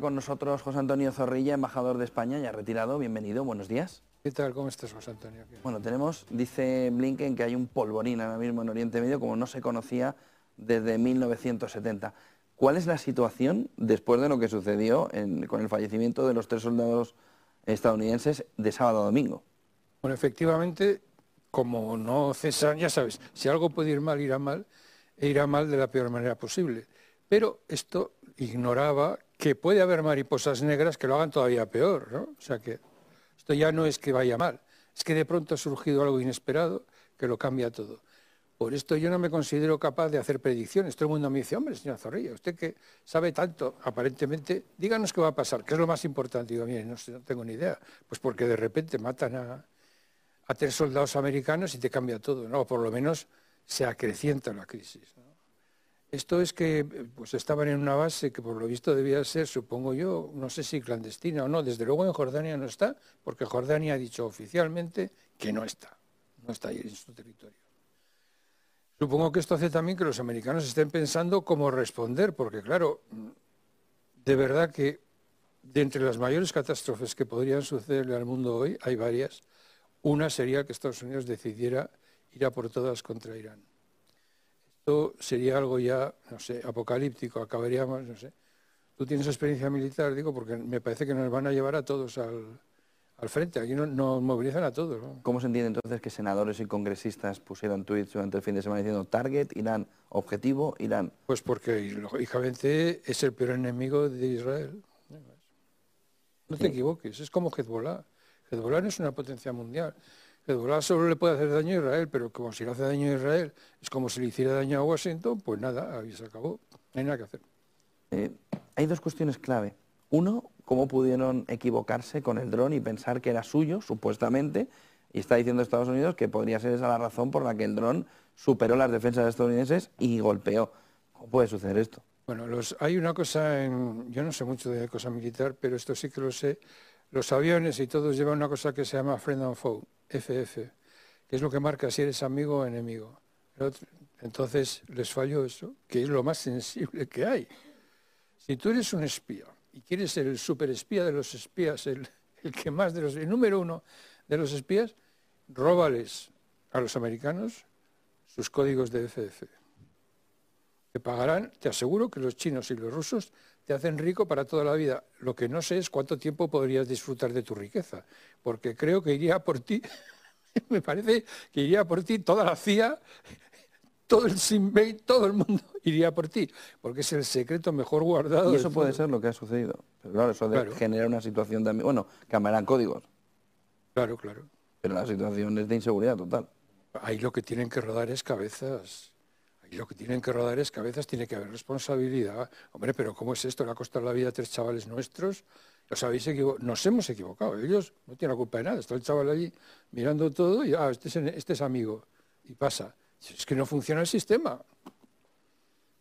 Con nosotros José Antonio Zorrilla, embajador de España, ya retirado. Bienvenido, buenos días. ¿Qué tal? ¿Cómo estás, José Antonio? Bueno, tenemos, dice Blinken, que hay un polvorín ahora mismo en Oriente Medio como no se conocía desde 1970. ¿Cuál es la situación después de lo que sucedió en- con el fallecimiento de los tres soldados estadounidenses de sábado a domingo? Bueno, efectivamente, como no cesan, ya sabes, si algo puede ir mal, irá mal, e irá mal de la peor manera posible. Pero esto ignoraba que puede haber mariposas negras que lo hagan todavía peor, ¿no? O sea que esto ya no es que vaya mal, es que de pronto ha surgido algo inesperado que lo cambia todo. Por esto yo no me considero capaz de hacer predicciones. Todo el mundo me dice, hombre, señor Zorrilla, usted que sabe tanto, aparentemente, díganos qué va a pasar, qué es lo más importante. Digo, mire, no, no tengo ni idea. Pues porque de repente matan a, tres soldados americanos y te cambia todo, ¿no? O por lo menos se acrecienta la crisis. Esto es que pues estaban en una base que por lo visto debía ser, supongo yo, no sé si clandestina o no, desde luego en Jordania no está, porque Jordania ha dicho oficialmente que no está, no está ahí en su territorio. Supongo que esto hace también que los americanos estén pensando cómo responder, porque claro, de verdad que de entre las mayores catástrofes que podrían sucederle al mundo hoy, hay varias. Una sería que Estados Unidos decidiera ir a por todas contra Irán. Esto sería algo ya, no sé, apocalíptico, acabaríamos, no sé. Tú tienes experiencia militar, digo, porque me parece que nos van a llevar a todos al, al frente. Aquí no- nos movilizan a todos. ¿no? ¿Cómo se entiende entonces que senadores y congresistas pusieron tweets durante el fin de semana diciendo target, Irán, objetivo, Irán? Pues porque, lógicamente, es el peor enemigo de Israel. No te equivoques, es como Hezbollah. Hezbollah no es una potencia mundial. Hezbollah solo le puede hacer daño a Israel, pero como si le hace daño a Israel es como si le hiciera daño a Washington, pues nada, ahí se acabó. No hay nada que hacer. Eh, hay dos cuestiones clave. Uno, cómo pudieron equivocarse con el dron y pensar que era suyo, supuestamente, y está diciendo Estados Unidos que podría ser esa la razón por la que el dron superó las defensas estadounidenses y golpeó. ¿Cómo puede suceder esto? Bueno, los, hay una cosa, en, yo no sé mucho de cosa militar, pero esto sí que lo sé. Los aviones y todos llevan una cosa que se llama friend and foe, FF, que es lo que marca si eres amigo o enemigo. Entonces les falló eso, que es lo más sensible que hay. Si tú eres un espía y quieres ser el superespía de los espías, el, el que más de los, el número uno de los espías, róbales a los americanos sus códigos de FF. Te pagarán, te aseguro que los chinos y los rusos te hacen rico para toda la vida. Lo que no sé es cuánto tiempo podrías disfrutar de tu riqueza, porque creo que iría por ti, me parece que iría por ti toda la CIA, todo el Sinn Féin, todo el mundo iría por ti, porque es el secreto mejor guardado. Y eso puede ser lo que ha sucedido. Pero claro, eso de- Claro. genera una situación también... Bueno, cambiarán códigos, Claro, claro. pero la situación es de inseguridad total. Ahí lo que tienen que rodar es cabezas. Ahí lo que tienen que rodar es cabezas, tiene que haber responsabilidad. Hombre, pero ¿cómo es esto? Le ha costado la vida a tres chavales nuestros. Os habéis Nos hemos equivocado. Ellos no tienen la culpa de nada. Está el chaval allí mirando todo y, ah, este es, este es amigo. Y pasa. Es que no funciona el sistema.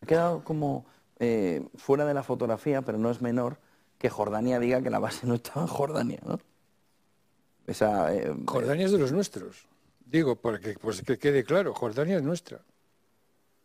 Ha quedado como eh, fuera de la fotografía, pero no es menor, que Jordania diga que la base no estaba en Jordania, ¿no? Esa, eh, Jordania es de los nuestros. Digo, porque pues que quede claro, Jordania es nuestra.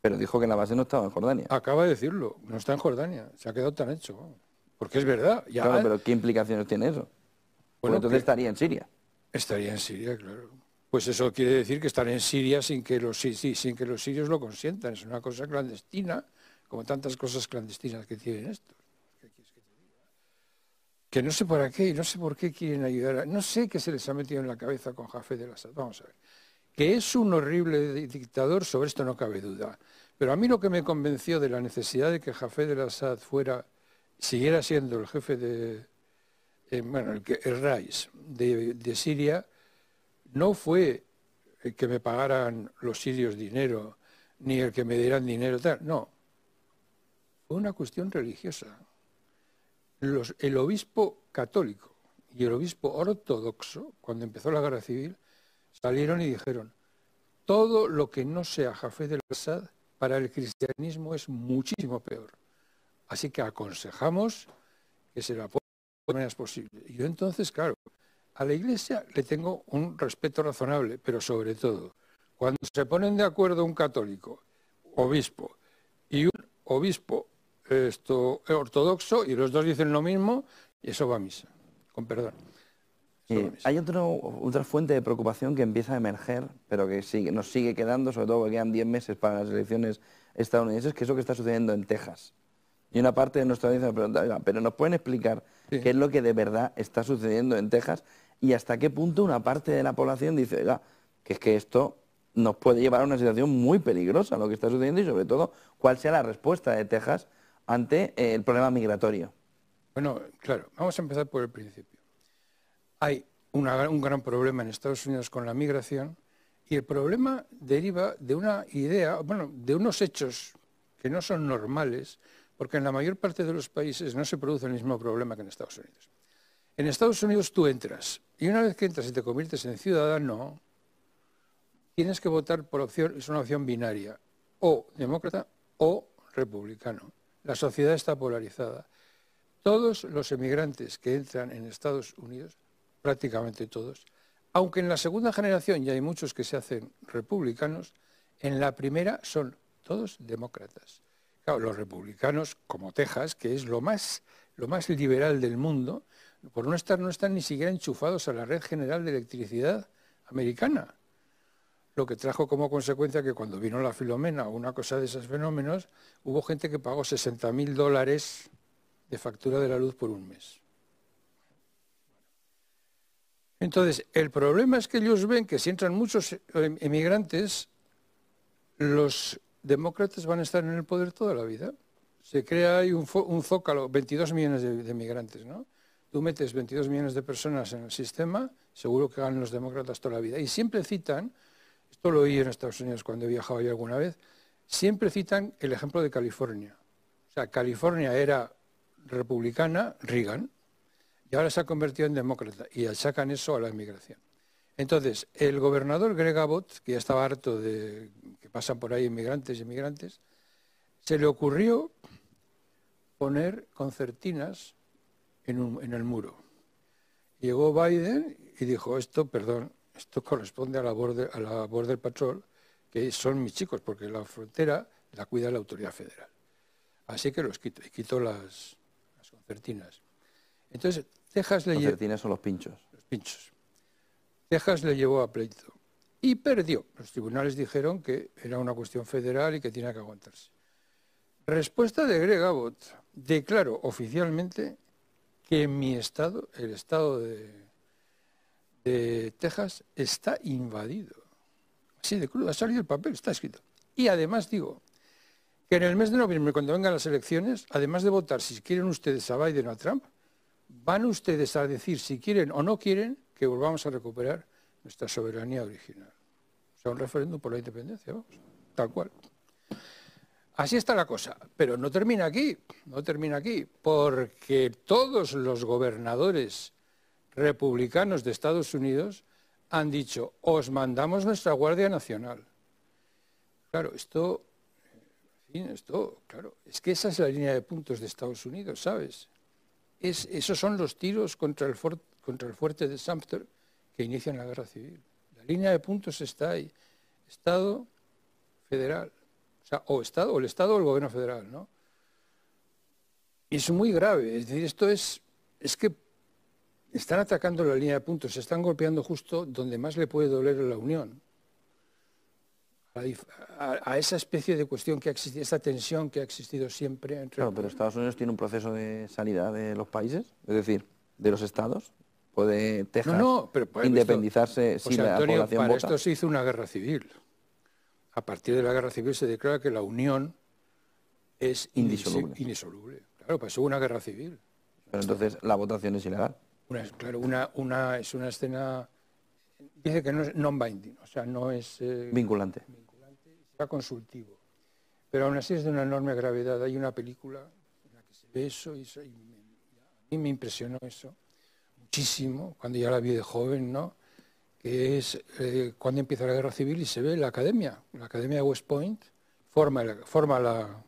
Pero dijo que la base no estaba en Jordania. Acaba de decirlo, no está en Jordania. Se ha quedado tan hecho. Porque es verdad. Ya, Claro, pero ¿qué implicaciones tiene eso? Pues Bueno, entonces que- estaría en Siria. Estaría en Siria, claro. Pues eso quiere decir que estar en Siria sin que los, sí, sí, sin que los sirios lo consientan. Es una cosa clandestina, como tantas cosas clandestinas que tienen estos. ¿Qué quieres que no sé para qué, y no sé por qué quieren ayudar. a- no sé qué se les ha metido en la cabeza con Jafé de Assad. Vamos a ver. Que es un horrible di- dictador, sobre esto no cabe duda. Pero a mí lo que me convenció de la necesidad de que Jafé de Assad fuera, siguiera siendo el jefe de, eh, bueno, el, que- RAIS de, Siria, no fue el que me pagaran los sirios dinero, ni el que me dieran dinero, tal, no. Fue una cuestión religiosa. el obispo católico y el obispo ortodoxo, cuando empezó la guerra civil, salieron y dijeron, todo lo que no sea Jafé del Assad para el cristianismo es muchísimo peor. Así que aconsejamos que se la ponga de maneras posibles. Y yo entonces, claro, a la Iglesia le tengo un respeto razonable, pero sobre todo, cuando se ponen de acuerdo un católico, obispo, y un obispo esto, ortodoxo, y los dos dicen lo mismo, y eso va a misa, con perdón. Eh, hay otro, otra fuente de preocupación que empieza a emerger, pero que sigue- nos sigue quedando, sobre todo porque quedan 10 meses para las elecciones estadounidenses, que es lo que está sucediendo en Texas. Y una parte de nuestra audiencia me pregunta, "Oiga, pero ¿nos pueden explicar Sí. qué es lo que de verdad está sucediendo en Texas y hasta qué punto una parte de la población dice, oiga, que es que esto nos puede llevar a una situación muy peligrosa lo que está sucediendo y sobre todo cuál sea la respuesta de Texas ante eh, el problema migratorio? Bueno, claro, vamos a empezar por el principio. Hay un gran problema en Estados Unidos con la migración y el problema deriva de una idea, bueno, de unos hechos que no son normales, porque en la mayor parte de los países no se produce el mismo problema que en Estados Unidos. En Estados Unidos tú entras y una vez que entras y te conviertes en ciudadano, tienes que votar por opción, es una opción binaria, o demócrata o republicano. La sociedad está polarizada. Todos los emigrantes que entran en Estados Unidos, prácticamente todos, aunque en la segunda generación ya hay muchos que se hacen republicanos, en la primera son todos demócratas. Los republicanos, como Texas, que es lo más, lo más liberal del mundo, por no estar, no están ni siquiera enchufados a la red general de electricidad americana. Lo que trajo como consecuencia que cuando vino la Filomena o una cosa de esos fenómenos, hubo gente que pagó 60 mil dólares de factura de la luz por un mes. Entonces, el problema es que ellos ven que si entran muchos eh, emigrantes, los demócratas van a estar en el poder toda la vida. Se crea ahí un, zócalo, 22 millones de, de migrantes, ¿no? Tú metes 22 millones de personas en el sistema, seguro que ganan los demócratas toda la vida. Y siempre citan, esto lo oí en Estados Unidos cuando he viajado alguna vez, siempre citan el ejemplo de California. O sea, California era republicana, Reagan, y ahora se ha convertido en demócrata y achacan eso a la inmigración. Entonces, el gobernador Greg Abbott, que ya estaba harto de que pasan por ahí inmigrantes y inmigrantes, se le ocurrió poner concertinas en, el muro. Llegó Biden y dijo, esto, perdón, esto corresponde a la Border, a la Border Patrol, que son mis chicos, porque la frontera la cuida la autoridad federal. Así que los quito, y quito las, las concertinas. Entonces, Texas le Los lle- certines son los pinchos. los pinchos. Texas le llevó a pleito y perdió. Los tribunales dijeron que era una cuestión federal y que tenía que aguantarse. Respuesta de Greg Abbott. Declaro oficialmente que mi estado, el estado de, de Texas, está invadido. Así de crudo, ha salido el papel, está escrito. Y además digo que en el mes de noviembre, cuando vengan las elecciones, además de votar si quieren ustedes a Biden o a Trump, van ustedes a decir si quieren o no quieren que volvamos a recuperar nuestra soberanía original. O sea, un referéndum por la independencia, vamos, tal cual. Así está la cosa, pero no termina aquí, no termina aquí, porque todos los gobernadores republicanos de Estados Unidos han dicho, os mandamos nuestra Guardia Nacional. Claro, esto, en fin, esto, claro, es que esa es la línea de puntos de Estados Unidos, ¿sabes? Es, esos son los tiros contra el, for- contra el fuerte de Sumter que inician la guerra civil. La línea de puntos está ahí. Estado federal. O sea, o Estado, o el Estado o el gobierno federal, ¿no? Y es muy grave. Es decir, esto es, es que están atacando la línea de puntos, se están golpeando justo donde más le puede doler a la Unión. A, la esa especie de cuestión que ha existido, esa tensión que ha existido siempre entre Claro, pero Estados Unidos tiene un proceso de sanidad de los países, es decir, de los estados. Puede Texas No, no, pero para independizarse esto- si José la Antonio, población para vota. esto se hizo una guerra civil. A partir de la guerra civil se declara que la unión es Indisoluble. indisoluble. Claro, pasó una guerra civil. Pero entonces la votación es ilegal. Una, claro, una, una, es una escena, dice que no es non-binding, o sea, no es eh, Vinculante. será consultivo. Pero aún así es de una enorme gravedad. Hay una película en la que se ve eso y, me- mí me impresionó eso muchísimo cuando ya la vi de joven, ¿no? Que es eh, cuando empieza la guerra civil y se ve la academia, la academia de West Point, forma, forma, la,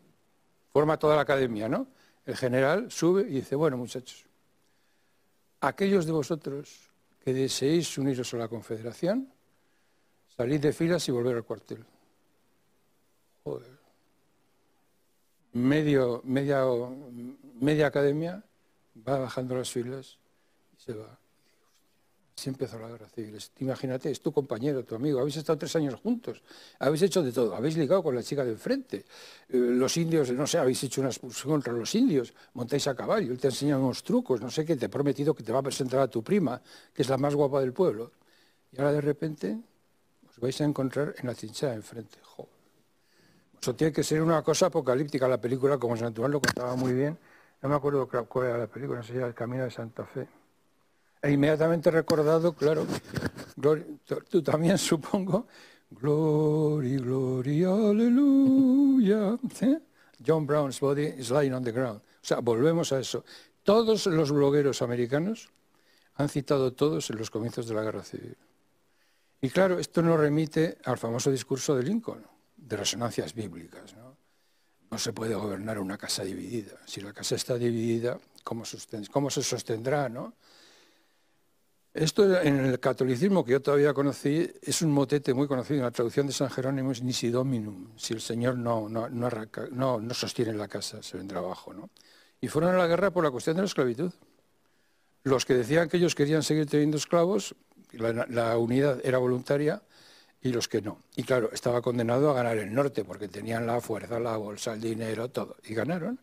forma toda la academia, ¿no? El general sube y dice, bueno, muchachos, aquellos de vosotros que deseéis uniros a la Confederación, salid de filas y volver al cuartel. Joder. Medio, media, media academia va bajando las filas y se va. Así empezó la guerra civil. Imagínate, es tu compañero, tu amigo, habéis estado tres años juntos, habéis hecho de todo, habéis ligado con la chica de enfrente. Eh, los indios, no sé, habéis hecho una expulsión contra los indios, montáis a caballo, él te ha enseñado unos trucos, no sé qué, te ha prometido que te va a presentar a tu prima, que es la más guapa del pueblo. Y ahora de repente os vais a encontrar en la chinchada de enfrente. Joder. Eso tiene que ser una cosa apocalíptica. La película, como Santuán lo contaba muy bien, no me acuerdo cuál era la película, no sé, El Camino de Santa Fe. E inmediatamente recordado, claro, tú también supongo, Glory, glory, aleluya. John Brown's body is lying on the ground. O sea, volvemos a eso. Todos los blogueros americanos han citado todos en los comienzos de la guerra civil. Y claro, esto nos remite al famoso discurso de Lincoln, de resonancias bíblicas. ¿no? no se puede gobernar una casa dividida. Si la casa está dividida, ¿cómo, cómo se sostendrá? ¿no? Esto en el catolicismo que yo todavía conocí es un motete muy conocido en la traducción de San Jerónimo, es nisi dominum, si el Señor no, no, no, sostiene la casa, se vendrá abajo. ¿no? Y fueron a la guerra por la cuestión de la esclavitud. Los que decían que ellos querían seguir teniendo esclavos, la, la unidad era voluntaria, y los que no. Y claro, estaba condenado a ganar el norte, porque tenían la fuerza, la bolsa, el dinero, todo, y ganaron.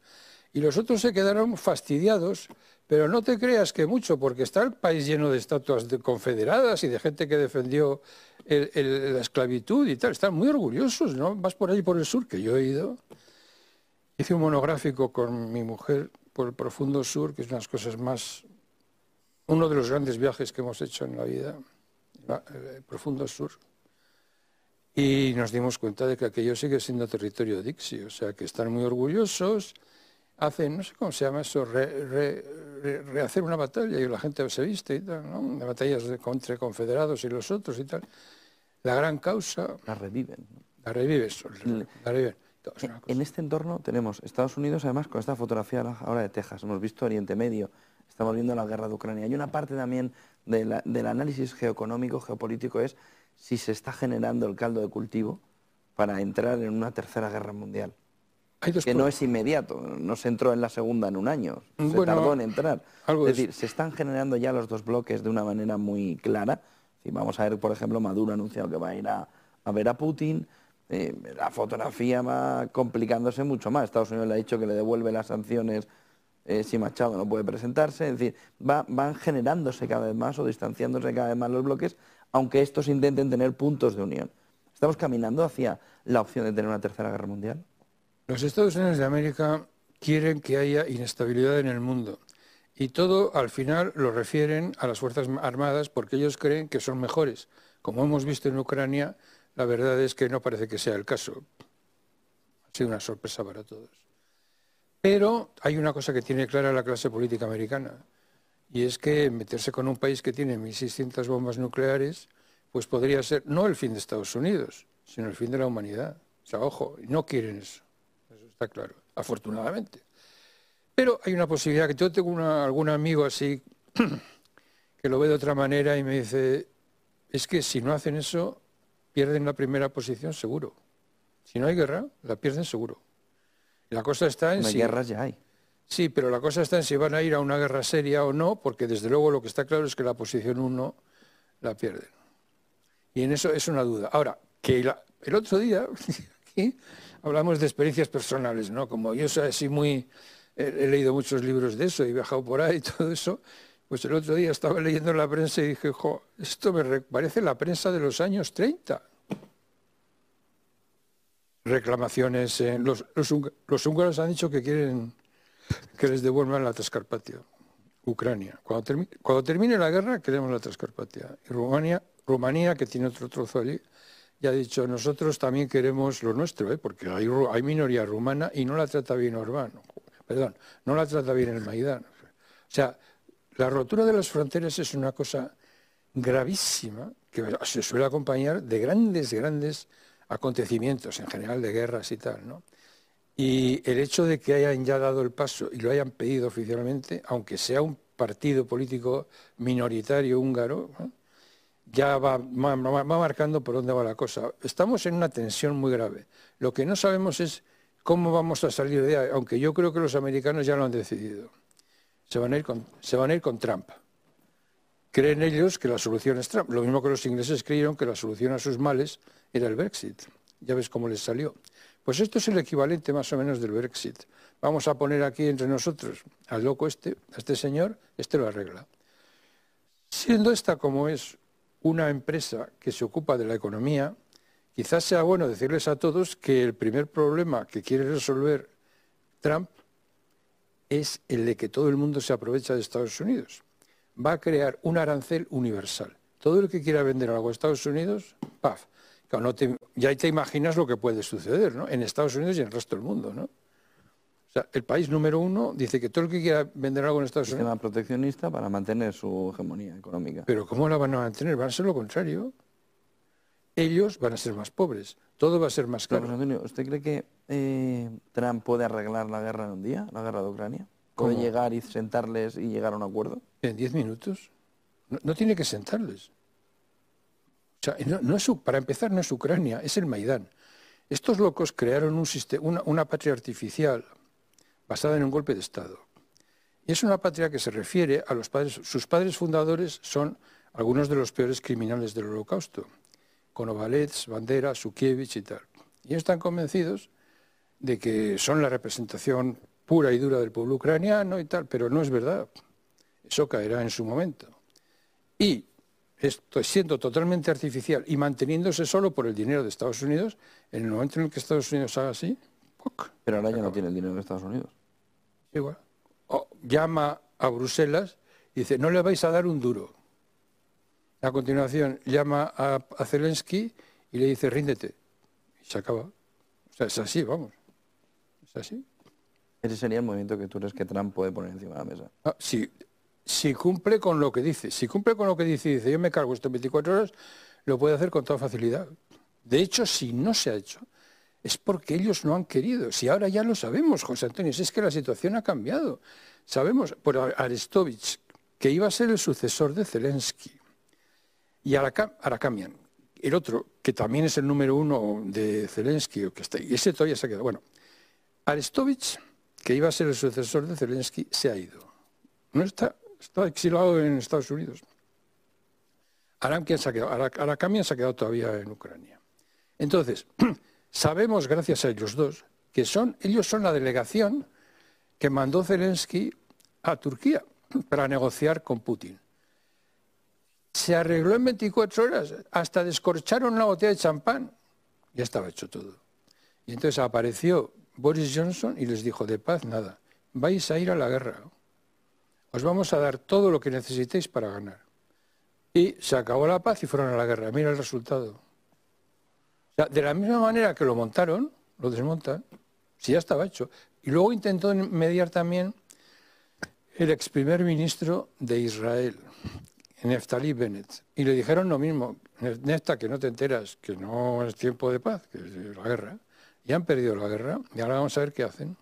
Y los otros se quedaron fastidiados pero no te creas que mucho, porque está el país lleno de estatuas de confederadas y de gente que defendió la esclavitud y tal. Están muy orgullosos, ¿no? Vas por ahí por el sur, que yo he ido. Hice un monográfico con mi mujer por el profundo sur, que es una de las cosas más... Uno de los grandes viajes que hemos hecho en la vida, el profundo sur. Y nos dimos cuenta de que aquello sigue siendo territorio Dixie, o sea, que están muy orgullosos hacen, no sé cómo se llama eso, rehacer una batalla y la gente se viste y tal, ¿no? De batallas contra confederados y los otros y tal. La gran causa... La reviven. La reviven, la reviven. En este entorno tenemos Estados Unidos, además, con esta fotografía ahora de Texas. Hemos visto Oriente Medio, estamos viendo la guerra de Ucrania. Hay una parte también del análisis geoeconómico, geopolítico, es si se está generando el caldo de cultivo para entrar en una tercera guerra mundial que no es inmediato, no se entró en la segunda en un año, se tardó en entrar. Es decir, se están generando ya los dos bloques de una manera muy clara. Si vamos a ver, por ejemplo, Maduro ha anunciado que va a ir a, ver a Putin, eh, la fotografía va complicándose mucho más. Estados Unidos le ha dicho que le devuelve las sanciones eh, si Machado no puede presentarse. Es decir, van generándose cada vez más o distanciándose cada vez más los bloques, aunque estos intenten tener puntos de unión. ¿Estamos caminando hacia la opción de tener una tercera guerra mundial? Los Estados Unidos de América quieren que haya inestabilidad en el mundo y todo al final lo refieren a las Fuerzas Armadas porque ellos creen que son mejores. Como hemos visto en Ucrania, la verdad es que no parece que sea el caso. Ha sido una sorpresa para todos. Pero hay una cosa que tiene clara la clase política americana y es que meterse con un país que tiene 1.600 bombas nucleares pues podría ser no el fin de Estados Unidos, sino el fin de la humanidad. O sea, ojo, no quieren eso claro, afortunadamente. Pero hay una posibilidad, que yo tengo algún amigo así que lo ve de otra manera y me dice, es que si no hacen eso, pierden la primera posición seguro. Si no hay guerra, la pierden seguro. La cosa está en si... guerras ya hay. Sí, pero la cosa está en si van a ir a una guerra seria o no, porque desde luego lo que está claro es que la posición 1 la pierden. Y en eso es una duda. Ahora, que el otro día, hablamos de experiencias personales, ¿no? Como yo soy así muy, he, leído muchos libros de eso, he viajado por ahí y todo eso, pues el otro día estaba leyendo la prensa y dije, jo, esto me parece la prensa de los años 30. Reclamaciones, los, los, húngaros han dicho que quieren que les devuelvan la Transcarpatia, Ucrania. Cuando, cuando termine la guerra queremos la Transcarpatia. Y Rumanía, Rumanía, que tiene otro trozo allí, ya ha dicho, nosotros también queremos lo nuestro, ¿eh? porque hay, minoría rumana y no la trata bien Orbán. Perdón, no la trata bien el Maidán. O O sea, la rotura de las fronteras es una cosa gravísima que se suele acompañar de grandes, grandes acontecimientos, en general de guerras y tal, ¿no? Y el hecho de que hayan ya dado el paso y lo hayan pedido oficialmente, aunque sea un partido político minoritario húngaro, ya va, marcando por dónde va la cosa. Estamos en una tensión muy grave. Lo que no sabemos es cómo vamos a salir de ahí, aunque yo creo que los americanos ya lo han decidido. Se van a ir con, se van a ir con Trump. Creen ellos que la solución es Trump. Lo mismo que los ingleses creyeron que la solución a sus males era el Brexit. Ya ves cómo les salió. Pues esto es el equivalente más o menos del Brexit. Vamos a poner aquí entre nosotros al loco este, a este señor, este lo arregla. Siendo esta como es una empresa que se ocupa de la economía, quizás sea bueno decirles a todos que el primer problema que quiere resolver Trump es el de que todo el mundo se aprovecha de Estados Unidos. Va a crear un arancel universal. Todo el que quiera vender algo a Estados Unidos, ¡paf! ya te imaginas lo que puede suceder ¿no? en Estados Unidos y en el resto del mundo. ¿no? O sea, el país número uno dice que todo el que quiera vender algo en Estados Unidos... Sistema proteccionista para mantener su hegemonía económica. Pero ¿cómo la van a mantener? Van a ser lo contrario. Ellos van a ser más pobres. Todo va a ser más caro. Antonio, ¿usted cree que eh, Trump puede arreglar la guerra en un día, la guerra de Ucrania? ¿Puede llegar y sentarles y llegar a un acuerdo? ¿En diez minutos? no tiene que sentarles no, es, para empezar, no es Ucrania, es el Maidán. Estos locos crearon un sistema, una, patria artificial basada en un golpe de Estado. Y es una patria que se refiere a los padres, sus padres fundadores son algunos de los peores criminales del holocausto, Konovalets, Bandera, Sukievich y tal. Y están convencidos de que son la representación pura y dura del pueblo ucraniano y tal, pero no es verdad. Eso caerá en su momento. Y esto siendo totalmente artificial y manteniéndose solo por el dinero de Estados Unidos, en el momento en el que Estados Unidos haga así, pero ahora ya no tiene el dinero de Estados Unidos. Igual. O llama a Bruselas y dice, no le vais a dar un duro. A continuación llama a, Zelensky y le dice, ríndete. Y se acaba. O sea, es así, vamos. Es así. Ese sería el movimiento que tú crees que Trump puede poner encima de la mesa. Ah, sí, si cumple con lo que dice. Si cumple con lo que dice y dice, yo me cargo esto en 24 horas, lo puede hacer con toda facilidad. De hecho, si no se ha hecho, es porque ellos no han querido. Si ahora ya lo sabemos, José Antonio, es que la situación ha cambiado. Sabemos por Arestovich, que iba a ser el sucesor de Zelensky, y Arakamian, el otro, que también es el número uno de Zelensky, que está, y ese todavía se ha quedado. Bueno, Arestovich, que iba a ser el sucesor de Zelensky, se ha ido. No está está exilado en Estados Unidos. Arakamian se, ha quedado, se ha quedado todavía en Ucrania. Entonces, sabemos, gracias a ellos dos, que son, ellos son la delegación que mandó Zelensky a Turquía para negociar con Putin. Se arregló en 24 horas, hasta descorcharon una botella de champán. Ya estaba hecho todo. Y entonces apareció Boris Johnson y les dijo, de paz nada, vais a ir a la guerra os vamos a dar todo lo que necesitéis para ganar. Y se acabó la paz y fueron a la guerra. Mira el resultado. De la misma manera que lo montaron, lo desmontan, si ya estaba hecho. Y luego intentó mediar también el ex primer ministro de Israel, Neftali Bennett. Y le dijeron lo mismo, Nefta, que no te enteras, que no es tiempo de paz, que es la guerra. Y han perdido la guerra y ahora vamos a ver qué hacen.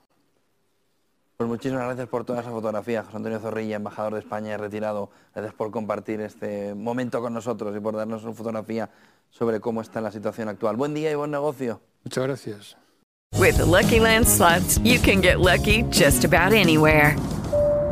Pues muchísimas gracias por toda esa fotografía, José Antonio Zorrilla, embajador de España y retirado. Gracias por compartir este momento con nosotros y por darnos una fotografía sobre cómo está la situación actual. Buen día y buen negocio. Muchas gracias. With Lucky Land slots, you can get lucky just about anywhere.